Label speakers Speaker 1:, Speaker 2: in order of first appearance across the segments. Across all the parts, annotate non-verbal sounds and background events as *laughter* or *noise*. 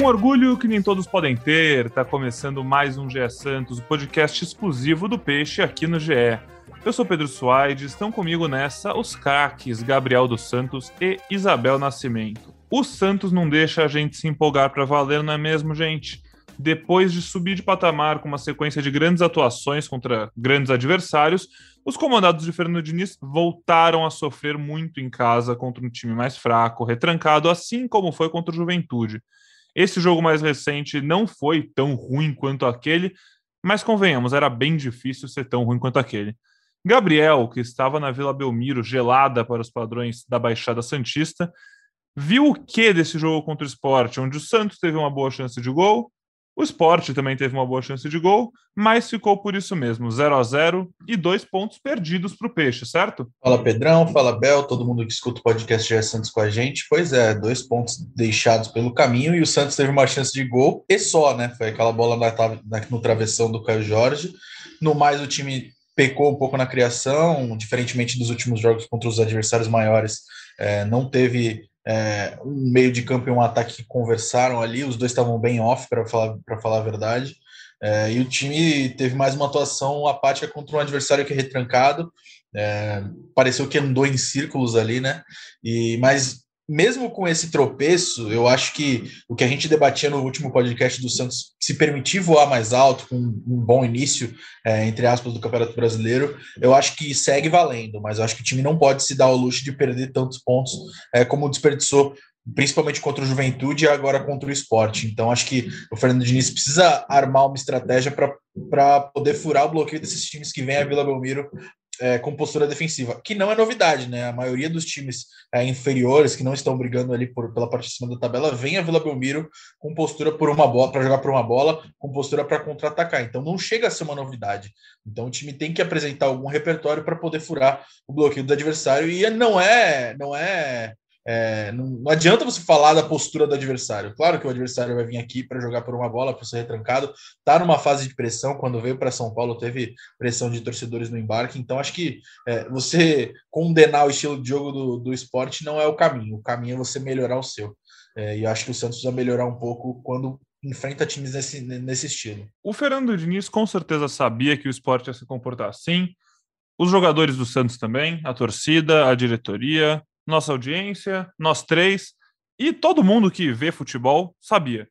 Speaker 1: Um orgulho que nem todos podem ter, tá começando mais um GE Santos, o podcast exclusivo do Peixe aqui no GE. Eu sou Pedro Suaide, estão comigo nessa os craques Gabriel dos Santos e Isabel Nascimento. O Santos não deixa a gente se empolgar para valer, não é mesmo, gente? Depois de subir de patamar com uma sequência de grandes atuações contra grandes adversários, os comandados de Fernando Diniz voltaram a sofrer muito em casa contra um time mais fraco, retrancado, assim como foi contra o Juventude. Esse jogo mais recente não foi tão ruim quanto aquele, mas convenhamos, era bem difícil ser tão ruim quanto aquele. Gabriel, que estava na Vila Belmiro, gelada para os padrões da Baixada Santista, viu o que desse jogo contra o esporte, onde o Santos teve uma boa chance de gol, o esporte também teve uma boa chance de gol, mas ficou por isso mesmo, 0 a 0 e dois pontos perdidos para o Peixe, certo?
Speaker 2: Fala Pedrão, fala Bel, todo mundo que escuta o podcast GE Santos com a gente. Pois é, dois pontos deixados pelo caminho e o Santos teve uma chance de gol e só, né? Foi aquela bola na, na, no travessão do Caio Jorge. No mais, o time pecou um pouco na criação, diferentemente dos últimos jogos contra os adversários maiores, é, não teve é, um meio de campo e um ataque que conversaram ali, os dois estavam bem off, para falar, falar a verdade. É, e o time teve mais uma atuação apática contra um adversário que é retrancado. É, pareceu que andou em círculos ali, né? E, mas mesmo com esse tropeço, eu acho que o que a gente debatia no último podcast do Santos, se permitir voar mais alto, com um bom início, é, entre aspas, do Campeonato Brasileiro, eu acho que segue valendo, mas eu acho que o time não pode se dar o luxo de perder tantos pontos é, como desperdiçou, principalmente contra o Juventude e agora contra o esporte. Então, acho que o Fernando Diniz precisa armar uma estratégia para poder furar o bloqueio desses times que vêm a Vila Belmiro é, com postura defensiva, que não é novidade, né? A maioria dos times é, inferiores que não estão brigando ali por, pela parte de cima da tabela vem a Vila Belmiro com postura por uma bola para jogar por uma bola, com postura para contra-atacar. Então não chega a ser uma novidade. Então o time tem que apresentar algum repertório para poder furar o bloqueio do adversário e não é não é é, não, não, adianta você falar da postura do adversário. Claro que o adversário vai vir aqui para jogar por uma bola, para ser retrancado. Está numa fase de pressão. Quando veio para São Paulo, teve pressão de torcedores no embarque. Então, acho que é, você condenar o estilo de jogo do, do esporte não é o caminho. O caminho é você melhorar o seu. É, e acho que o Santos precisa melhorar um pouco quando enfrenta times nesse, nesse estilo.
Speaker 1: O Fernando Diniz com certeza sabia que o esporte ia se comportar assim. Os jogadores do Santos também, a torcida, a diretoria, nossa audiência, nós três e todo mundo que vê futebol sabia.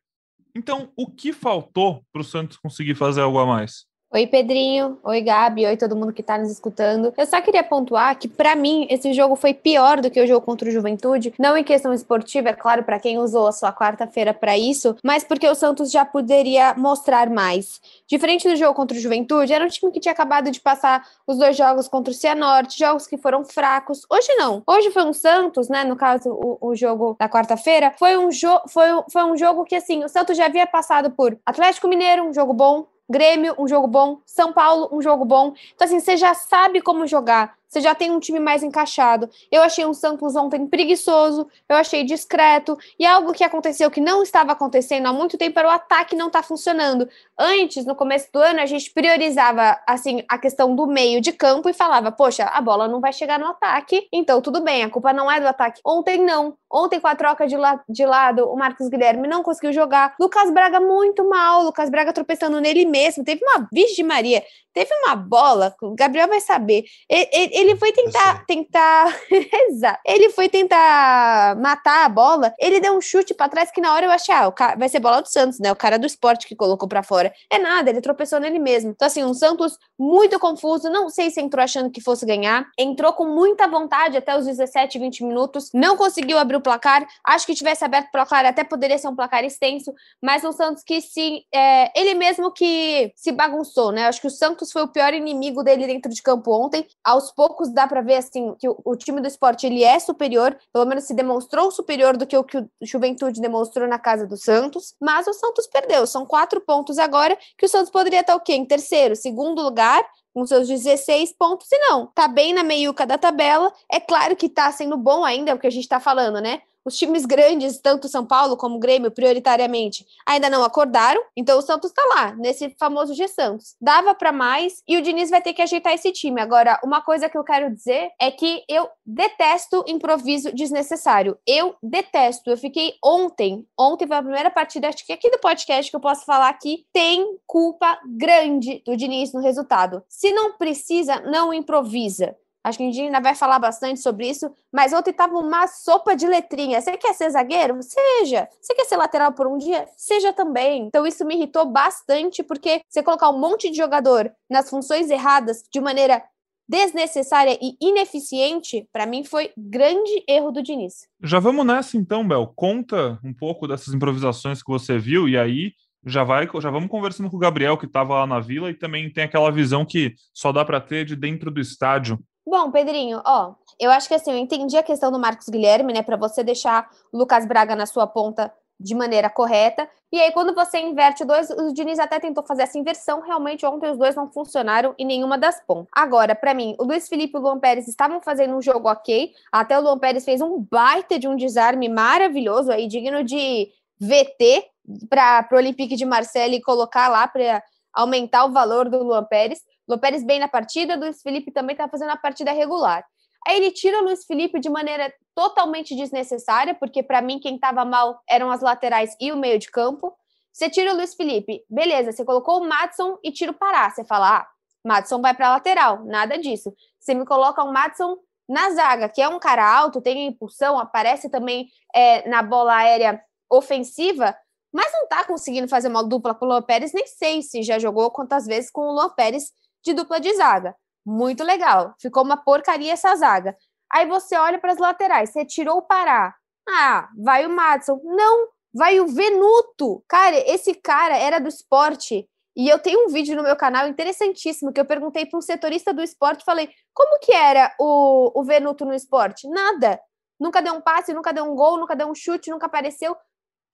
Speaker 1: Então, o que faltou para o Santos conseguir fazer algo a mais?
Speaker 3: Oi, Pedrinho. Oi, Gabi. Oi, todo mundo que está nos escutando. Eu só queria pontuar que, para mim, esse jogo foi pior do que o jogo contra o Juventude. Não em questão esportiva, é claro, para quem usou a sua quarta-feira para isso, mas porque o Santos já poderia mostrar mais. Diferente do jogo contra o Juventude, era um time que tinha acabado de passar os dois jogos contra o Cianorte, jogos que foram fracos. Hoje não. Hoje foi um Santos, né? No caso, o, o jogo da quarta-feira, foi um, jo foi, foi um jogo que, assim, o Santos já havia passado por Atlético Mineiro, um jogo bom, Grêmio, um jogo bom. São Paulo, um jogo bom. Então, assim, você já sabe como jogar. Você já tem um time mais encaixado. Eu achei um Santos ontem preguiçoso, eu achei discreto, e algo que aconteceu que não estava acontecendo há muito tempo era o ataque não tá funcionando. Antes, no começo do ano, a gente priorizava assim a questão do meio de campo e falava: "Poxa, a bola não vai chegar no ataque, então tudo bem, a culpa não é do ataque". Ontem não. Ontem com a troca de, la de lado, o Marcos Guilherme não conseguiu jogar. Lucas Braga muito mal, Lucas Braga tropeçando nele mesmo. Teve uma Virgem Maria, teve uma bola, o Gabriel vai saber. Ele foi tentar, tentar, *laughs* exato. Ele foi tentar matar a bola. Ele deu um chute para trás que na hora eu achei, ah, cara, vai ser bola do Santos, né? O cara do esporte que colocou para fora. É nada, ele tropeçou nele mesmo. Então assim, um Santos muito confuso. Não sei se entrou achando que fosse ganhar. Entrou com muita vontade até os 17, 20 minutos. Não conseguiu abrir o placar. Acho que tivesse aberto o placar até poderia ser um placar extenso. Mas um Santos que se é, ele mesmo que se bagunçou, né? Acho que o Santos foi o pior inimigo dele dentro de campo ontem. Aos poucos poucos dá para ver assim que o, o, time do esporte ele é superior, pelo menos se demonstrou superior do que o que o Juventude demonstrou na casa do Santos, mas o Santos perdeu. São quatro pontos agora que o Santos poderia estar o quê? Em terceiro, segundo lugar, com seus 16 pontos, e não, tá bem na meiuca da tabela. É claro que tá sendo bom ainda, é o que a gente tá falando, né? Os times grandes, tanto São Paulo como Grêmio, prioritariamente, ainda não acordaram. Então o Santos está lá, nesse famoso G Santos. Dava para mais e o Diniz vai ter que ajeitar esse time. Agora, uma coisa que eu quero dizer é que eu detesto improviso desnecessário. Eu detesto. Eu fiquei ontem, ontem foi a primeira partida, acho que aqui do podcast que eu posso falar que tem culpa grande do Diniz no resultado. Se não precisa, não improvisa. Acho que a gente ainda vai falar bastante sobre isso, mas ontem estava uma sopa de letrinha. Você quer ser zagueiro? Seja. Você quer ser lateral por um dia? Seja também. Então isso me irritou bastante, porque você colocar um monte de jogador nas funções erradas de maneira desnecessária e ineficiente, para mim foi grande erro do Diniz.
Speaker 1: Já vamos nessa então, Bel. Conta um pouco dessas improvisações que você viu e aí já vai, já vamos conversando com o Gabriel que estava lá na Vila e também tem aquela visão que só dá para ter de dentro do estádio.
Speaker 3: Bom, Pedrinho, ó, eu acho que assim, eu entendi a questão do Marcos Guilherme, né, para você deixar o Lucas Braga na sua ponta de maneira correta. E aí, quando você inverte dois, o Diniz até tentou fazer essa inversão. Realmente, ontem os dois não funcionaram em nenhuma das pontas. Agora, para mim, o Luiz Felipe e o Luan Pérez estavam fazendo um jogo ok. Até o Luan Pérez fez um baita de um desarme maravilhoso aí, digno de VT para o Olympique de Marseille e colocar lá para aumentar o valor do Luan Pérez. Luan Pérez bem na partida, Luiz Felipe também está fazendo a partida regular. Aí ele tira o Luiz Felipe de maneira totalmente desnecessária, porque para mim quem estava mal eram as laterais e o meio de campo. Você tira o Luiz Felipe, beleza, você colocou o Matson e tira o Pará. Você fala, ah, Matson vai para lateral, nada disso. Você me coloca o Matson na zaga, que é um cara alto, tem impulsão, aparece também é, na bola aérea ofensiva, mas não tá conseguindo fazer uma dupla com o Luan Pérez, nem sei se já jogou quantas vezes com o Luan Pérez de dupla de zaga. Muito legal. Ficou uma porcaria essa zaga. Aí você olha para as laterais, você tirou o Pará. Ah, vai o Madison. Não, vai o Venuto. Cara, esse cara era do esporte. E eu tenho um vídeo no meu canal interessantíssimo que eu perguntei para um setorista do esporte, falei, como que era o, o Venuto no esporte? Nada. Nunca deu um passe, nunca deu um gol, nunca deu um chute, nunca apareceu.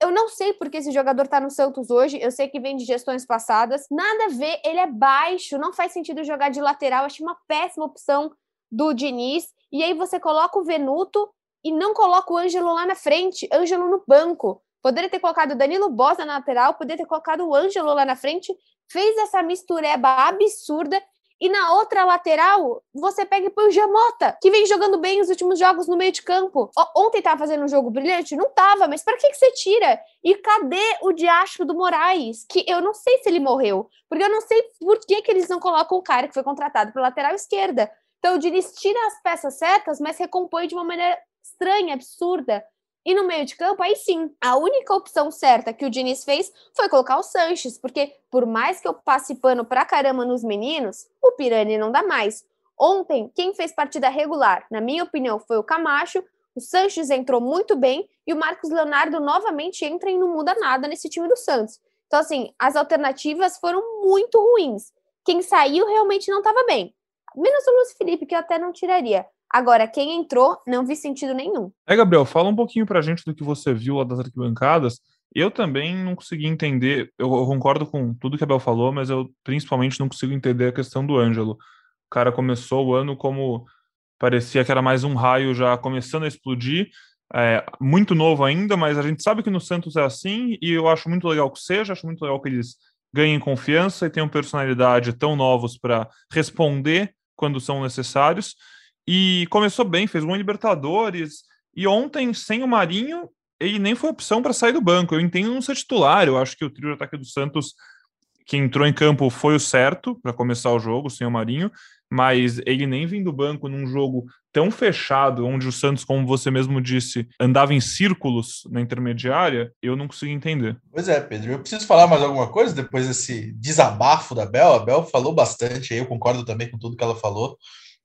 Speaker 3: Eu não sei porque esse jogador tá no Santos hoje. Eu sei que vem de gestões passadas. Nada a ver, ele é baixo, não faz sentido jogar de lateral. Achei uma péssima opção do Diniz. E aí você coloca o Venuto e não coloca o Ângelo lá na frente, Ângelo no banco. Poderia ter colocado o Danilo Bosa na lateral, poderia ter colocado o Ângelo lá na frente. Fez essa mistureba absurda e na outra lateral, você pega e o Jamota, que vem jogando bem os últimos jogos no meio de campo. Ontem tava fazendo um jogo brilhante? Não tava, mas para que, que você tira? E cadê o diacho do Moraes? Que eu não sei se ele morreu, porque eu não sei por que, que eles não colocam o cara que foi contratado para lateral esquerda. Então o Diniz tira as peças certas, mas recompõe de uma maneira estranha, absurda. E no meio de campo, aí sim, a única opção certa que o Diniz fez foi colocar o Sanches, porque por mais que eu passe pano pra caramba nos meninos, o Pirani não dá mais. Ontem, quem fez partida regular, na minha opinião, foi o Camacho, o Sanches entrou muito bem e o Marcos Leonardo novamente entra e não muda nada nesse time do Santos. Então, assim, as alternativas foram muito ruins. Quem saiu realmente não estava bem. Menos o Luiz Felipe, que eu até não tiraria. Agora, quem entrou, não vi sentido nenhum.
Speaker 1: É, Gabriel, fala um pouquinho pra gente do que você viu lá das arquibancadas. Eu também não consegui entender, eu, concordo com tudo que a Bel falou, mas eu principalmente não consigo entender a questão do Ângelo. O cara começou o ano como parecia que era mais um raio já começando a explodir, é, muito novo ainda, mas a gente sabe que no Santos é assim, e eu acho muito legal que seja, acho muito legal que eles ganhem confiança e tenham personalidade tão novos para responder quando são necessários. E começou bem, fez um Libertadores. E ontem, sem o Marinho, ele nem foi opção para sair do banco. Eu entendo não ser titular. Eu acho que o trio de ataque do Santos, que entrou em campo, foi o certo para começar o jogo, sem o Marinho. Mas ele nem vindo do banco num jogo tão fechado, onde o Santos, como você mesmo disse, andava em círculos na intermediária, eu não consigo entender.
Speaker 2: Pois é, Pedro. Eu preciso falar mais alguma coisa depois desse desabafo da Bel. A Bel falou bastante eu concordo também com tudo que ela falou.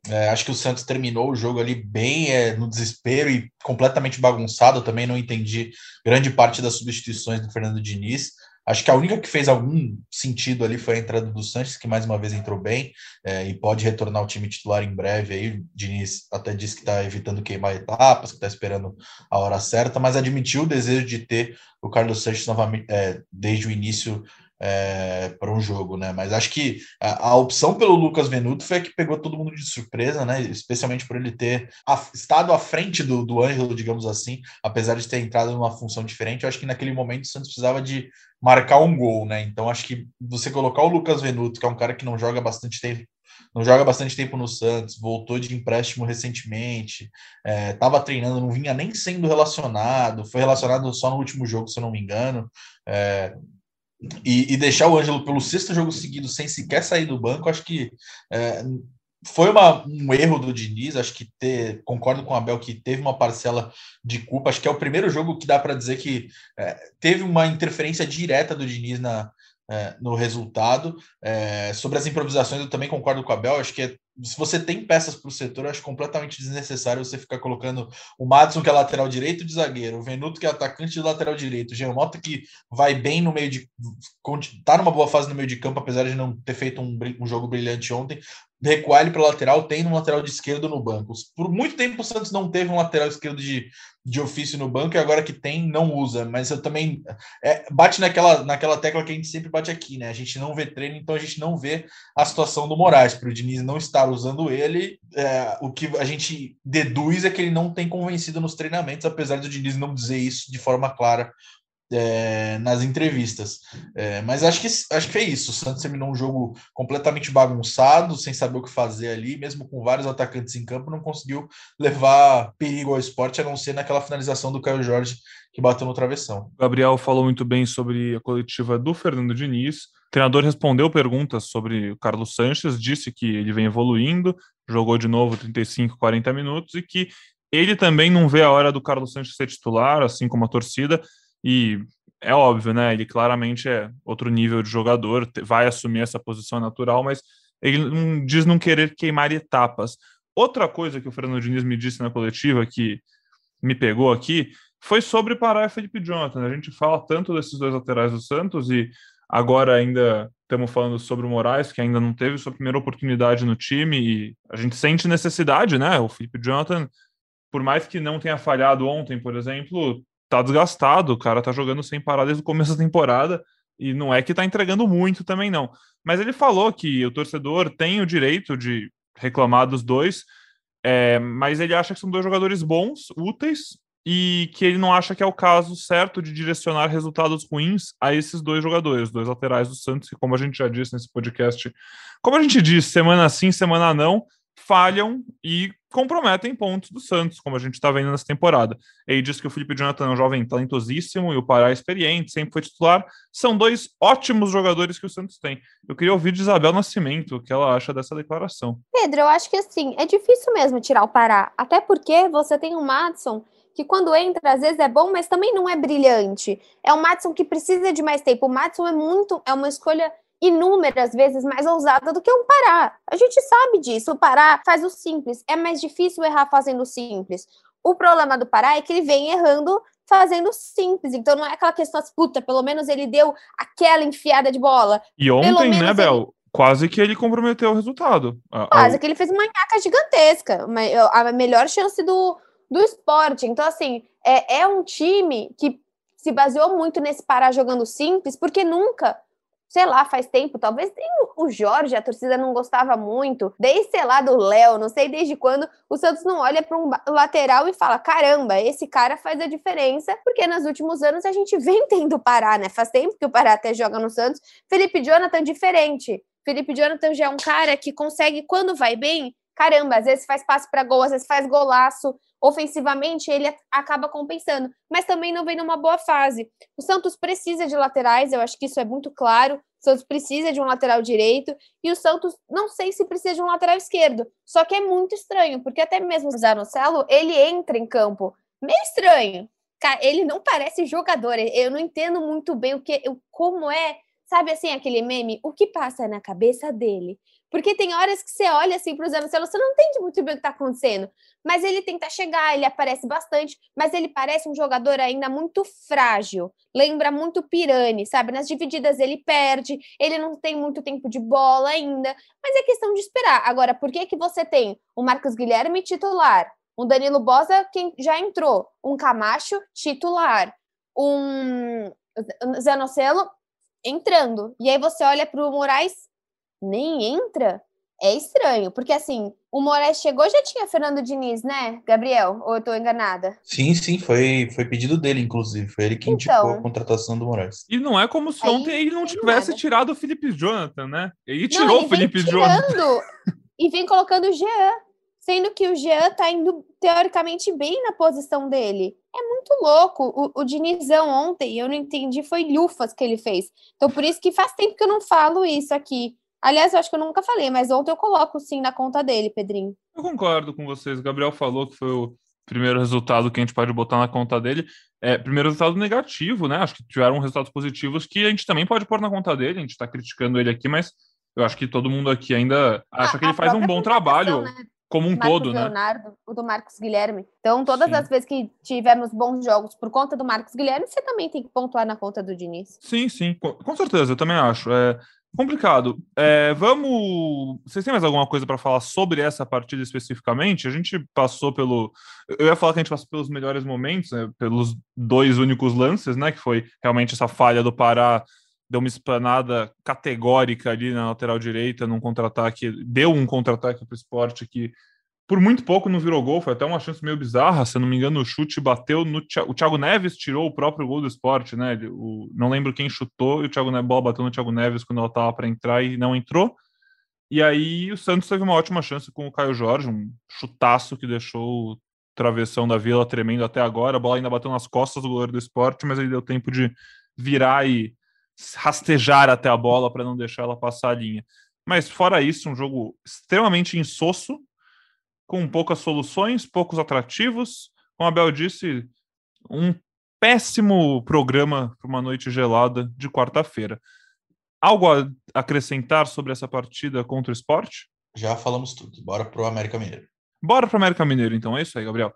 Speaker 2: É, acho que o Santos terminou o jogo ali bem é, no desespero e completamente bagunçado. Também não entendi grande parte das substituições do Fernando Diniz. Acho que a única que fez algum sentido ali foi a entrada do Sanches, que mais uma vez entrou bem é, e pode retornar ao time titular em breve. Aí o Diniz até disse que está evitando queimar etapas, que está esperando a hora certa, mas admitiu o desejo de ter o Carlos Sanches novamente é, desde o início é, para um jogo, né? Mas acho que a, a, opção pelo Lucas Venuto foi a que pegou todo mundo de surpresa, né? Especialmente por ele ter a, estado à frente do, do Ângelo, digamos assim, apesar de ter entrado numa função diferente. Eu acho que naquele momento o Santos precisava de marcar um gol, né? Então acho que você colocar o Lucas Venuto, que é um cara que não joga bastante tempo não joga bastante tempo no Santos, voltou de empréstimo recentemente, estava é, treinando, não vinha nem sendo relacionado, foi relacionado só no último jogo, se eu não me engano. É, e, e, deixar o Ângelo pelo sexto jogo seguido sem sequer sair do banco, acho que é, foi uma, um erro do Diniz. Acho que ter, concordo com o Abel que teve uma parcela de culpa. Acho que é o primeiro jogo que dá para dizer que é, teve uma interferência direta do Diniz na, é, no resultado. É, sobre as improvisações, eu também concordo com o Abel. Acho que é se você tem peças para o setor, acho completamente desnecessário você ficar colocando o Madison, que é lateral direito de zagueiro, o Venuto, que é atacante de lateral direito, o Geomota, que vai bem no meio de. tá numa boa fase no meio de campo, apesar de não ter feito um, um jogo brilhante ontem, recuar ele para lateral, tem um lateral de esquerdo no banco. Por muito tempo o Santos não teve um lateral esquerdo de, de ofício no banco e agora que tem, não usa. Mas eu também é, bate naquela, naquela tecla que a gente sempre bate aqui, né? A gente não vê treino, então a gente não vê a situação do Moraes, para o Diniz não estar usando ele. É, o que a gente deduz é que ele não tem convencido nos treinamentos, apesar do Diniz não dizer isso de forma clara é, nas entrevistas. É, mas acho que, acho que foi isso. O Santos terminou um jogo completamente bagunçado, sem saber o que fazer ali, mesmo com vários atacantes em campo, não conseguiu levar perigo ao esporte, a não ser naquela finalização do Caio Jorge que bateu no travessão.
Speaker 1: O Gabriel falou muito bem sobre a coletiva do Fernando Diniz. O treinador respondeu perguntas sobre o Carlos Sanches, disse que ele vem evoluindo, jogou de novo 35, 40 minutos e que ele também não vê a hora do Carlos Sanches ser titular, assim como a torcida, e é óbvio, né? Ele claramente é outro nível de jogador, vai assumir essa posição natural, mas ele não, diz não querer queimar etapas. Outra coisa que o Fernando Diniz me disse na coletiva que me pegou aqui foi sobre Pará e Felipe Jonathan. A gente fala tanto desses dois laterais do Santos e agora ainda estamos falando sobre o Moraes, que ainda não teve sua primeira oportunidade no time e a gente sente necessidade, né? O Felipe Jonathan, por mais que não tenha falhado ontem, por exemplo, tá desgastado, o cara tá jogando sem parar desde o começo da temporada e não é que tá entregando muito também não. Mas ele falou que o torcedor tem o direito de reclamar dos dois, é, mas ele acha que são dois jogadores bons, úteis, e que ele não acha que é o caso certo de direcionar resultados ruins a esses dois jogadores, dois laterais do Santos, que, como a gente já disse nesse podcast, como a gente disse, semana sim, semana não, falham e comprometem pontos do Santos, como a gente está vendo nessa temporada. Ele diz que o Felipe Jonathan é um jovem talentosíssimo e o Pará é experiente, sempre foi titular. São dois ótimos jogadores que o Santos tem. Eu queria ouvir de Isabel Nascimento o que ela acha dessa declaração.
Speaker 3: Pedro, eu acho que assim, é difícil mesmo tirar o Pará, até porque você tem o Madison que quando entra, às vezes é bom, mas também não é brilhante. É o Madison que precisa de mais tempo. O Madison é muito, é uma escolha inúmeras vezes mais ousada do que um Pará. A gente sabe disso. O Pará faz o simples. É mais difícil errar fazendo o simples. O problema do Pará é que ele vem errando fazendo simples. Então não é aquela questão assim, puta, pelo menos ele deu aquela enfiada de bola.
Speaker 1: E ontem, né, Bel? Ele... Quase que ele comprometeu o resultado.
Speaker 3: Quase que ele fez uma nhaca gigantesca. A melhor chance do, do esporte. Então, assim, é, é um time que se baseou muito nesse Pará jogando simples, porque nunca sei lá, faz tempo, talvez tem o Jorge, a torcida não gostava muito, desde, sei lá, do Léo, não sei desde quando, o Santos não olha para um lateral e fala: caramba, esse cara faz a diferença, porque nos últimos anos a gente *laughs* vem tendo Pará, né? Faz tempo que o Pará até joga no Santos. Felipe Jonathan, diferente. Felipe Jonathan já é um cara que consegue, quando vai bem, caramba, às vezes faz passe para gol, às vezes faz golaço. Ofensivamente, ele acaba compensando, mas também não vem numa boa fase. O Santos precisa de laterais, eu acho que isso é muito claro. O Santos precisa de um lateral direito e o Santos não sei se precisa de um lateral esquerdo. Só que é muito estranho, porque até mesmo o Zanocelo, ele entra em campo. Meio estranho. Ele não parece jogador. Eu não entendo muito bem o que, como é Sabe assim, aquele meme? O que passa na cabeça dele? Porque tem horas que você olha assim para o Zé Marcelo, você não entende muito bem o que está acontecendo. Mas ele tenta chegar, ele aparece bastante, mas ele parece um jogador ainda muito frágil. Lembra muito Pirani, sabe? Nas divididas ele perde, ele não tem muito tempo de bola ainda, mas é questão de esperar. Agora, por que que você tem o Marcos Guilherme titular, um Danilo Bosa que já entrou, um Camacho titular, um Zanocelo entrando. E aí você olha para o Moraes, nem entra. É estranho, porque assim, o Moraes chegou já tinha Fernando Diniz, né, Gabriel? Ou eu tô enganada?
Speaker 2: Sim, sim, foi, foi pedido dele, inclusive. Foi ele que indicou então, a contratação do Moraes.
Speaker 1: E não é como se ontem ele não tivesse nada. tirado o Felipe Jonathan, né? Ele tirou não, ele o Felipe Jonathan. *laughs*
Speaker 3: E vem colocando o Jean, sendo que o Jean tá indo teoricamente bem na posição dele. É muito louco. O, o Dinizão ontem, eu não entendi, foi lufas que ele fez. Então, por isso que faz tempo que eu não falo isso aqui. Aliás, eu acho que eu nunca falei, mas ontem eu coloco sim na conta dele, Pedrinho.
Speaker 1: Eu concordo com vocês. O Gabriel falou que foi o primeiro resultado que a gente pode botar na conta dele. É, primeiro resultado negativo, né? Acho que tiveram resultados positivos que a gente também pode pôr na conta dele. A gente está criticando ele aqui, mas eu acho que todo mundo aqui ainda acha ah, que ele faz um bom trabalho. Né? como um
Speaker 3: Marcos
Speaker 1: todo,
Speaker 3: né? Leonardo, o do Marcos Guilherme. Então, todas Sim. as vezes que tivemos bons jogos por conta do Marcos Guilherme, você também tem que pontuar na conta do Diniz.
Speaker 1: Sim, sim, com, com certeza, eu também acho. É complicado. É, vamos. Vocês têm mais alguma coisa para falar sobre essa partida especificamente? A gente passou pelo. Eu ia falar que a gente passou pelos melhores momentos, né? pelos dois únicos lances, né? Que foi realmente essa falha do Pará deu uma esplanada categórica ali na lateral direita, num contra-ataque, deu um contra-ataque para o esporte que por muito pouco não virou gol, foi até uma chance meio bizarra, se eu não me engano, o chute bateu no o Thiago Neves tirou o próprio gol do esporte, né? O, não lembro quem chutou e o Thiago Neves bola bateu no Thiago Neves quando ela estava para entrar e não entrou. E aí o Santos teve uma ótima chance com o Caio Jorge, um chutaço que deixou o travessão da Vila tremendo até agora. A bola ainda bateu nas costas do goleiro do esporte, mas ele deu tempo de virar e rastejar até a bola para não deixar ela passar a linha. Mas fora isso, um jogo extremamente insosso, com poucas soluções, poucos atrativos. Como a Bel disse, um péssimo programa para uma noite gelada de quarta-feira. Algo a acrescentar sobre essa partida contra o esporte?
Speaker 2: Já falamos tudo. Bora pro América Mineiro.
Speaker 1: Bora pro América Mineiro, então. É isso aí, Gabriel.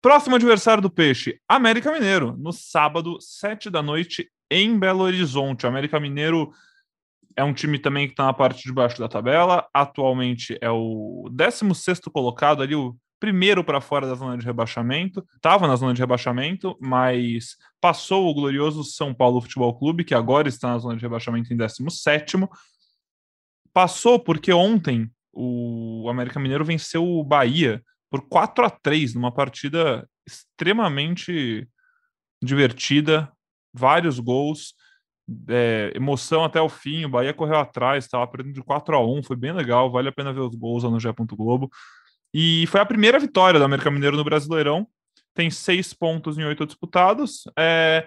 Speaker 1: Próximo adversário do Peixe, América Mineiro, no sábado, sete da noite, em Belo Horizonte. O América Mineiro é um time também que está na parte de baixo da tabela. Atualmente é o 16 colocado ali, o primeiro para fora da zona de rebaixamento. Estava na zona de rebaixamento, mas passou o glorioso São Paulo Futebol Clube, que agora está na zona de rebaixamento em 17. Passou porque ontem o América Mineiro venceu o Bahia por 4 a 3 numa partida extremamente divertida, vários gols, é, emoção até o fim. O Bahia correu atrás, estava perdendo de 4 a 1 foi bem legal, vale a pena ver os gols lá no G. Globo. E foi a primeira vitória do América Mineiro no Brasileirão. Tem seis pontos em oito disputados. É,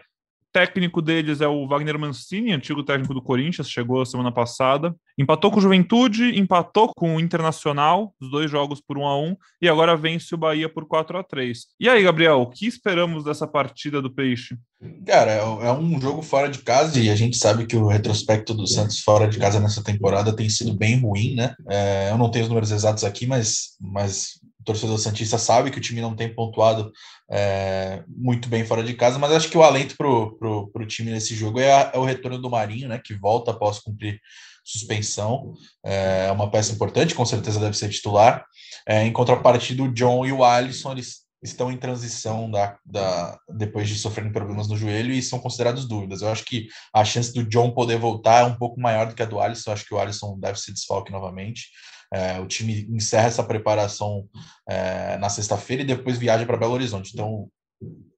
Speaker 1: técnico deles é o Wagner Mancini, antigo técnico do Corinthians, chegou semana passada. Empatou com o Juventude, empatou com o Internacional, os dois jogos por 1 a 1 e agora vence o Bahia por 4 a 3 E aí, Gabriel, o que esperamos dessa partida do Peixe?
Speaker 2: Cara, é, é um jogo fora de casa e a gente sabe que o retrospecto do Santos fora de casa nessa temporada tem sido bem ruim, né? É, eu não tenho os números exatos aqui, mas, mas torcedor Santista sabe que o time não tem pontuado é, muito bem fora de casa, mas acho que o alento para o time nesse jogo é, a, é, o retorno do Marinho, né, que volta após cumprir suspensão. É uma peça importante, com certeza deve ser titular. É, em contrapartida, o John e o Alisson eles estão em transição da, da, depois de sofrerem problemas no joelho e são considerados dúvidas. Eu acho que a chance do John poder voltar é um pouco maior do que a do Alisson. Eu acho que o Alisson deve se desfalque novamente. É, o time encerra essa preparação é, na sexta-feira e depois viaja para Belo Horizonte. Então,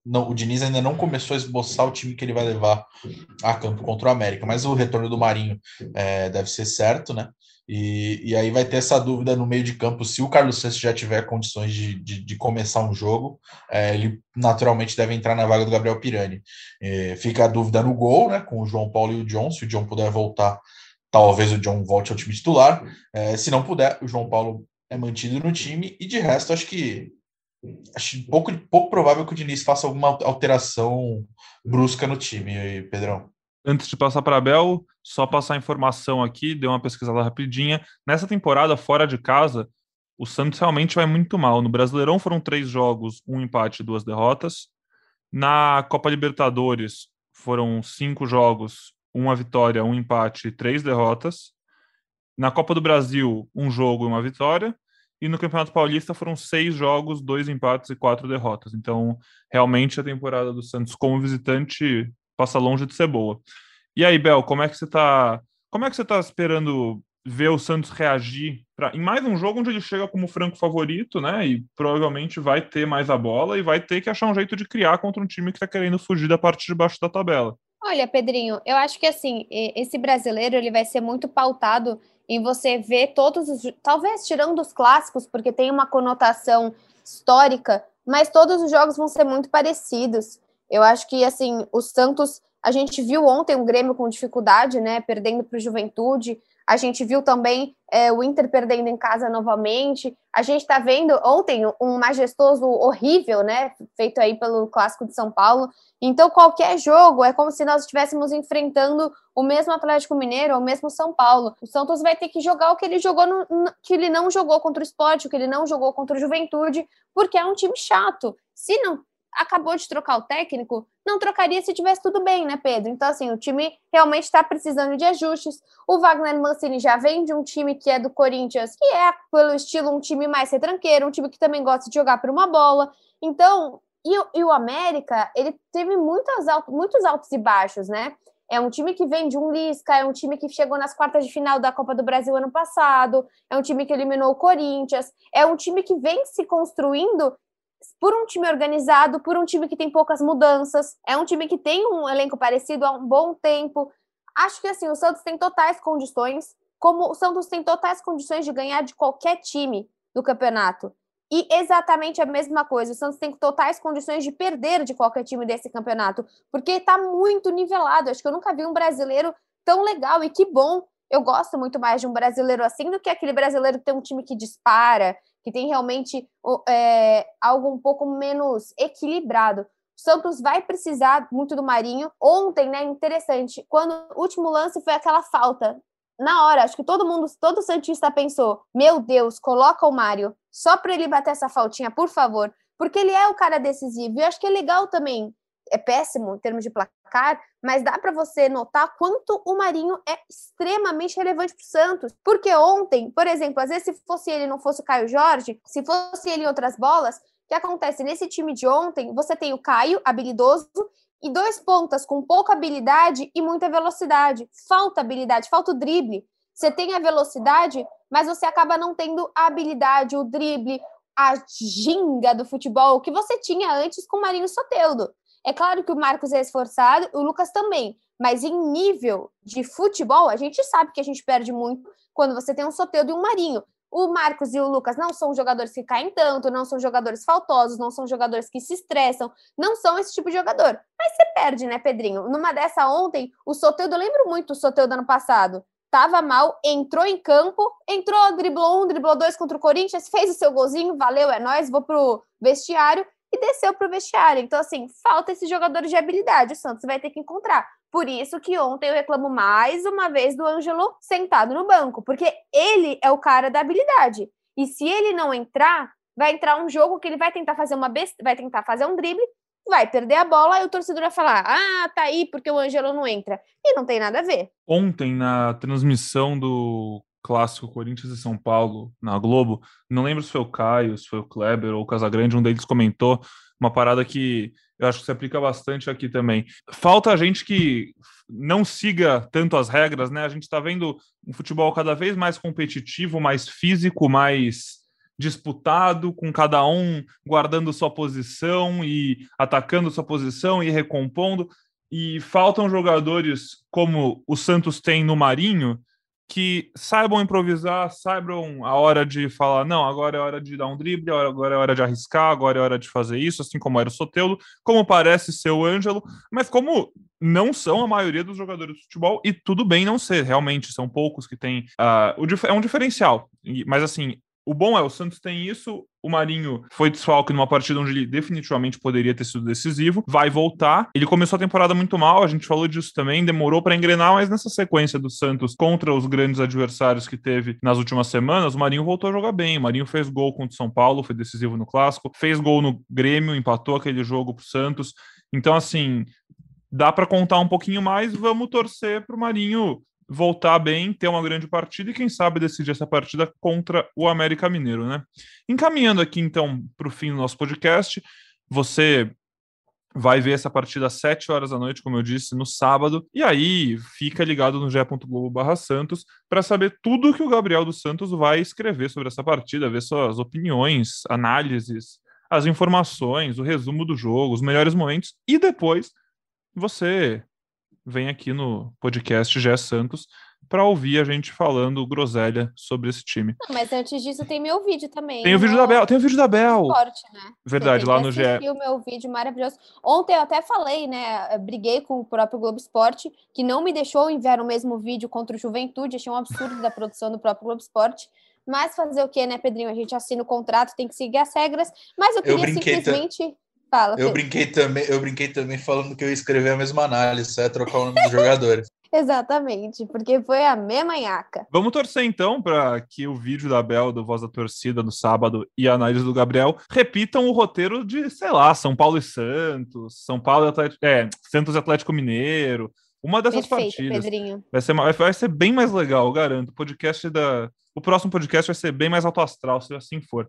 Speaker 2: não, o Diniz ainda não começou a esboçar o time que ele vai levar a campo contra o América, mas o retorno do Marinho é, deve ser certo, né? E, e, aí vai ter essa dúvida no meio de campo se o Carlos Santos já tiver condições de, de, de começar um jogo, é, ele naturalmente deve entrar na vaga do Gabriel Pirani. É, fica a dúvida no gol, né? Com o João Paulo e o John, se o John puder voltar Talvez o John volte ao time titular. É, se não puder, o João Paulo é mantido no time. E de resto, acho que acho pouco, pouco provável que o Diniz faça alguma alteração brusca no time, Pedrão.
Speaker 1: Antes de passar para a Bel, só passar a informação aqui, deu uma pesquisada rapidinha. Nessa temporada, fora de casa, o Santos realmente vai muito mal. No Brasileirão foram três jogos, um empate e duas derrotas. Na Copa Libertadores foram cinco jogos, uma vitória, um empate três derrotas. Na Copa do Brasil, um jogo e uma vitória. E no Campeonato Paulista foram seis jogos, dois empates e quatro derrotas. Então, realmente a temporada do Santos como visitante passa longe de ser boa. E aí, Bel, como é que você está? Como é que você está esperando ver o Santos reagir pra, em mais um jogo onde ele chega como franco favorito, né? E provavelmente vai ter mais a bola e vai ter que achar um jeito de criar contra um time que está querendo fugir da parte de baixo da tabela.
Speaker 3: Olha, Pedrinho, eu acho que assim, esse brasileiro ele vai ser muito pautado em você ver todos os. Talvez tirando os clássicos, porque tem uma conotação histórica, mas todos os jogos vão ser muito parecidos. Eu acho que assim, o Santos. A gente viu ontem um Grêmio com dificuldade, né? Perdendo para o Juventude. A gente viu também é, o Inter perdendo em casa novamente. A gente está vendo ontem um majestoso horrível, né? Feito aí pelo Clássico de São Paulo. Então, qualquer jogo é como se nós estivéssemos enfrentando o mesmo Atlético Mineiro ou o mesmo São Paulo. O Santos vai ter que jogar o que ele jogou no, que ele não jogou contra o esporte, o que ele não jogou contra o Juventude, porque é um time chato. Se não acabou de trocar o técnico, não trocaria se tivesse tudo bem, né, Pedro? Então, assim, o time realmente está precisando de ajustes. O Wagner Mancini já vem de um time que é do Corinthians, que é, pelo estilo, um time mais retranqueiro, um time que também gosta de jogar por uma bola. Então, e, e o América, ele teve muitas, muitos altos e baixos, né? É um time que vem de um Lisca, é um time que chegou nas quartas de final da Copa do Brasil ano passado, é um time que eliminou o Corinthians, é um time que vem se construindo por um time organizado, por um time que tem poucas mudanças, é um time que tem um elenco parecido há um bom tempo. Acho que assim, o Santos tem totais condições, como o Santos tem totais condições de ganhar de qualquer time do campeonato. E exatamente a mesma coisa, o Santos tem totais condições de perder de qualquer time desse campeonato, porque está muito nivelado. Acho que eu nunca vi um brasileiro tão legal e que bom. Eu gosto muito mais de um brasileiro assim do que aquele brasileiro que tem um time que dispara, que tem realmente é, algo um pouco menos equilibrado. O Santos vai precisar muito do Marinho. Ontem, né, interessante, quando o último lance foi aquela falta. Na hora, acho que todo mundo, todo Santista pensou: meu Deus, coloca o Mário só para ele bater essa faltinha, por favor. Porque ele é o cara decisivo. E eu acho que é legal também é péssimo em termos de placar, mas dá para você notar quanto o Marinho é extremamente relevante para o Santos. Porque ontem, por exemplo, às vezes se fosse ele não fosse o Caio Jorge, se fosse ele em outras bolas, o que acontece nesse time de ontem? Você tem o Caio, habilidoso, e dois pontas com pouca habilidade e muita velocidade. Falta habilidade, falta o drible. Você tem a velocidade, mas você acaba não tendo a habilidade, o drible, a ginga do futebol que você tinha antes com o Marinho Soteudo. É claro que o Marcos é esforçado, o Lucas também, mas em nível de futebol, a gente sabe que a gente perde muito quando você tem um Soteldo e um Marinho. O Marcos e o Lucas não são jogadores que caem tanto, não são jogadores faltosos, não são jogadores que se estressam, não são esse tipo de jogador. Mas você perde, né, Pedrinho? Numa dessa ontem, o Soteldo, eu lembro muito do Soteldo ano passado. Tava mal, entrou em campo, entrou, driblou um, driblou dois contra o Corinthians, fez o seu golzinho, valeu, é nós, vou pro vestiário e desceu para o vestiário. Então, assim, falta esses jogadores de habilidade. O Santos vai ter que encontrar. Por isso que ontem eu reclamo mais uma vez do Ângelo sentado no banco, porque ele é o cara da habilidade. E se ele não entrar, vai entrar um jogo que ele vai tentar fazer uma best... vai tentar fazer um drible, vai perder a bola e o torcedor vai falar: "Ah, tá aí porque o Ângelo não entra". E não tem nada a ver.
Speaker 1: Ontem na transmissão do clássico Corinthians e São Paulo na Globo. Não lembro se foi o Caio, se foi o Kleber ou o Casagrande, um deles comentou uma parada que eu acho que se aplica bastante aqui também. Falta a gente que não siga tanto as regras, né? A gente está vendo um futebol cada vez mais competitivo, mais físico, mais disputado, com cada um guardando sua posição e atacando sua posição e recompondo. E faltam jogadores como o Santos tem no Marinho, que saibam improvisar, saibam a hora de falar, não, agora é hora de dar um drible, agora é hora de arriscar, agora é hora de fazer isso, assim como era o Sotelo, como parece ser o Ângelo, mas como não são a maioria dos jogadores de futebol, e tudo bem não ser, realmente, são poucos que têm. Uh, o, é um diferencial, mas assim, O bom é, o Santos tem isso, o Marinho foi desfalque numa partida onde ele definitivamente poderia ter sido decisivo, vai voltar. Ele começou a temporada muito mal, a gente falou disso também, demorou para engrenar, mas nessa sequência do Santos contra os grandes adversários que teve nas últimas semanas, o Marinho voltou a jogar bem. O Marinho fez gol contra o São Paulo, foi decisivo no clássico, fez gol no Grêmio, empatou aquele jogo pro Santos. Então, assim, dá para contar um pouquinho mais, vamos torcer para o Marinho voltar bem, ter uma grande partida e quem sabe decidir essa partida contra o América Mineiro, né? Encaminhando aqui então para o fim do nosso podcast, você vai ver essa partida às 7 horas da noite, como eu disse, no sábado, e aí fica ligado no ge.globo Santos para saber tudo que o Gabriel dos Santos vai escrever sobre essa partida, ver suas opiniões, análises, as informações, o resumo do jogo, os melhores momentos, e depois você vem aqui no podcast Gé Santos para ouvir a gente falando groselha sobre esse time.
Speaker 3: Não, mas antes disso tem meu vídeo também.
Speaker 1: Tem o vídeo da Bel, tem o vídeo da Bel.
Speaker 3: Esporte, né?
Speaker 1: Verdade, lá no GE.
Speaker 3: o meu vídeo maravilhoso. Ontem eu até falei, né? Briguei com o próprio Globo Esporte, que não me deixou enviar o mesmo vídeo contra o Juventude. Achei um absurdo da produção do próprio Globo Esporte. Mas fazer o quê, né, Pedrinho? A gente assina o contrato, tem que seguir as regras. Mas eu queria eu simplesmente. Fala,
Speaker 2: eu brinquei também, eu brinquei também falando que eu ia escrever a mesma análise, só é trocar o nome dos jogadores. *laughs*
Speaker 3: Exatamente, porque foi a mesma nhaca.
Speaker 1: Vamos torcer então para que o vídeo da Bel do Voz da Torcida no sábado e a análise do Gabriel repitam o roteiro de, sei lá, São Paulo e Santos, São Paulo e Atlético, é, Santos e Atlético Mineiro, uma dessas
Speaker 3: Perfeito,
Speaker 1: partidas.
Speaker 3: Pedrinho.
Speaker 1: Vai ser, vai ser bem mais legal, eu garanto. O podcast da. O próximo podcast vai ser bem mais alto astral, se assim for.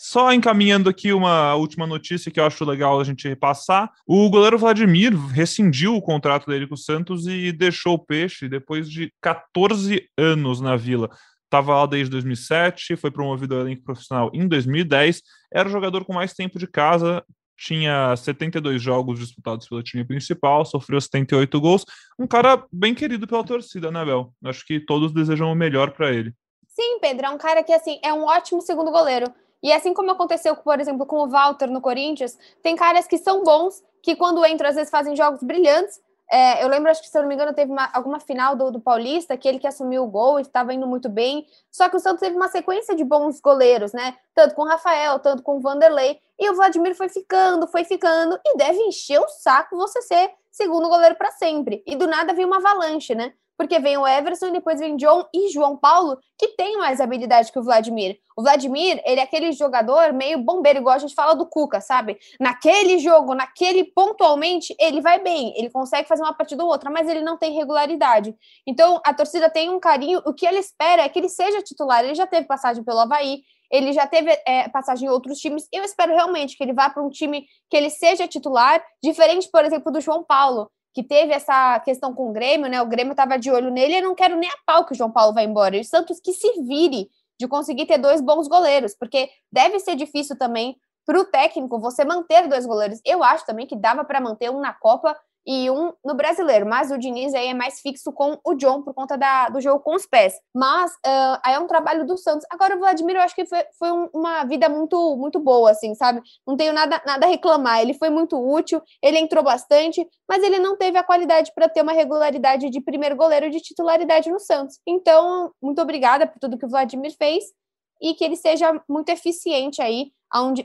Speaker 1: Só encaminhando aqui uma última notícia que eu acho legal a gente repassar. O goleiro Vladimir rescindiu o contrato dele com o Santos e deixou o Peixe depois de 14 anos na Vila. Estava lá desde 2007, foi promovido ao elenco profissional em 2010. Era o jogador com mais tempo de casa, tinha 72 jogos disputados pelo time principal, sofreu 78 gols. Um cara bem querido pela torcida, né, Bel? Acho que todos desejam o melhor para ele.
Speaker 3: Sim, Pedro, é um cara que assim é um ótimo segundo goleiro. E assim como aconteceu, por exemplo, com o Walter no Corinthians, tem caras que são bons, que quando entram, às vezes fazem jogos brilhantes. É, eu lembro, acho que, se eu não me engano, teve uma, alguma final do, do Paulista, que ele que assumiu o gol, estava indo muito bem. Só que o Santos teve uma sequência de bons goleiros, né? Tanto com o Rafael, tanto com o Vanderlei. E o Vladimir foi ficando, foi ficando, e deve encher o saco você ser segundo goleiro para sempre. E do nada veio uma avalanche, né? Porque vem o Everson e depois vem John e João Paulo, que tem mais habilidade que o Vladimir. O Vladimir, ele é aquele jogador meio bombeiro, igual a gente fala do Cuca, sabe? Naquele jogo, naquele pontualmente, ele vai bem, ele consegue fazer uma partida ou outra, mas ele não tem regularidade. Então, a torcida tem um carinho, o que ele espera é que ele seja titular. Ele já teve passagem pelo Havaí, ele já teve é, passagem em outros times. Eu espero realmente que ele vá para um time que ele seja titular, diferente, por exemplo, do João Paulo que teve essa questão com o Grêmio, né? O Grêmio estava de olho nele, eu não quero nem a pau que o João Paulo vai embora. E o Santos que se vire de conseguir ter dois bons goleiros, porque deve ser difícil também para o técnico você manter dois goleiros. Eu acho também que dava para manter um na Copa e um no brasileiro. Mas o Diniz aí é mais fixo com o John por conta da, do jogo com os pés. Mas uh, aí é um trabalho do Santos. Agora o Vladimir, eu acho que foi, foi um, uma vida muito muito boa, assim, sabe? Não tenho nada, nada a reclamar. Ele foi muito útil, ele entrou bastante, mas ele não teve a qualidade para ter uma regularidade de primeiro goleiro de titularidade no Santos. Então, muito obrigada por tudo que o Vladimir fez e que ele seja muito eficiente aí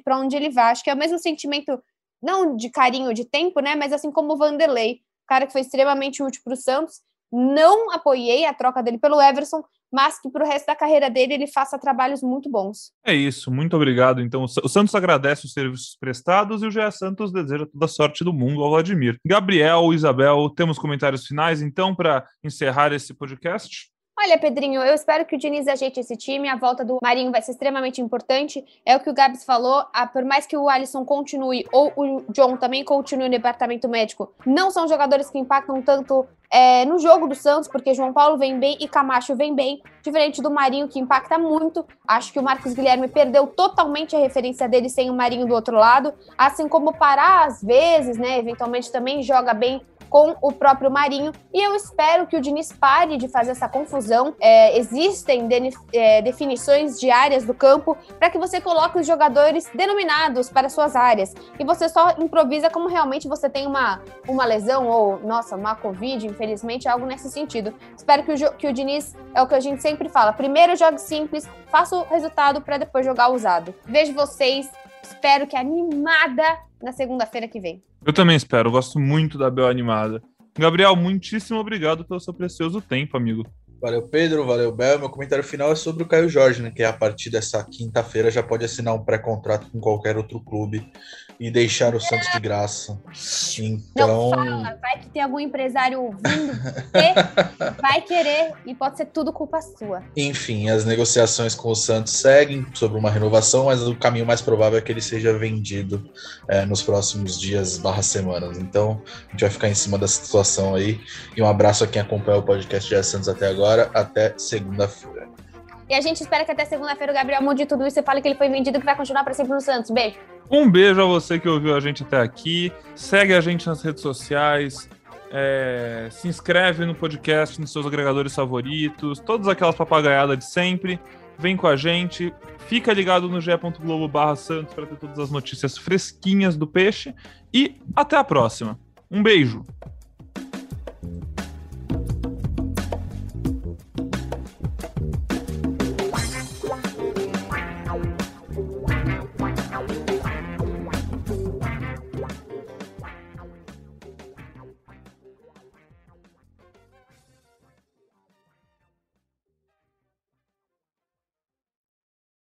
Speaker 3: para onde ele vai. Acho que é o mesmo sentimento não de carinho de tempo, né? Mas assim como o Vanderlei, cara que foi extremamente útil para o Santos. Não apoiei a troca dele pelo Everson, mas que para o resto da carreira dele ele faça trabalhos muito bons.
Speaker 1: É isso, muito obrigado. Então, o Santos agradece os serviços prestados e o GE Santos deseja toda a sorte do mundo ao Vladimir. Gabriel, Isabel, temos comentários finais então para encerrar esse podcast?
Speaker 3: Olha, Pedrinho, eu espero que o Diniz ajeite esse time. A volta do Marinho vai ser extremamente importante. É o que o Gabs falou. Ah, por mais que o Alisson continue ou o John também continue no departamento médico, não são jogadores que impactam tanto é, no jogo do Santos, porque João Paulo vem bem e Camacho vem bem, diferente do Marinho, que impacta muito. Acho que o Marcos Guilherme perdeu totalmente a referência dele sem o Marinho do outro lado. Assim como o Pará, às vezes, né, eventualmente também joga bem com o próprio Marinho. E eu espero que o Diniz pare de fazer essa confusão. É, existem de, é, definições de áreas do campo para que você coloque os jogadores denominados para suas áreas. E você só improvisa como realmente você tem uma, uma lesão ou, nossa, uma Covid, infelizmente, algo nesse sentido. Espero que o, que o Diniz, é o que a gente sempre fala, primeiro jogue simples, faça o resultado para depois jogar usado. Vejo vocês, espero que animada na segunda-feira que vem.
Speaker 1: Eu também espero, gosto muito da Bel animada. Gabriel, muitíssimo obrigado pelo seu precioso tempo, amigo.
Speaker 2: Valeu, Pedro. Valeu, Bel. Meu comentário final é sobre o Caio Jorge, né? Que a partir dessa quinta-feira já pode assinar um pré-contrato com qualquer outro clube e deixar o Santos de graça. Então.
Speaker 3: Não fala, vai que tem algum empresário ouvindo você, vai querer e pode ser tudo culpa sua.
Speaker 2: Enfim, as negociações com o Santos seguem sobre uma renovação, mas o caminho mais provável é que ele seja vendido é, nos próximos dias barra semanas. Então, a gente vai ficar em cima dessa situação aí. E um abraço a quem acompanha o podcast de Santos até agora até segunda-feira.
Speaker 3: E a gente espera que até segunda-feira o Gabriel mude tudo isso e fale que ele foi vendido que vai continuar para sempre no Santos. Beijo.
Speaker 1: Um beijo a você que ouviu a gente até aqui. Segue a gente nas redes sociais. É, se inscreve no podcast, nos seus agregadores favoritos, todas aquelas papagaiadas de sempre. Vem com a gente, fica ligado no ge.globo barra Santos para ter todas as notícias fresquinhas do peixe e até a próxima. Um beijo!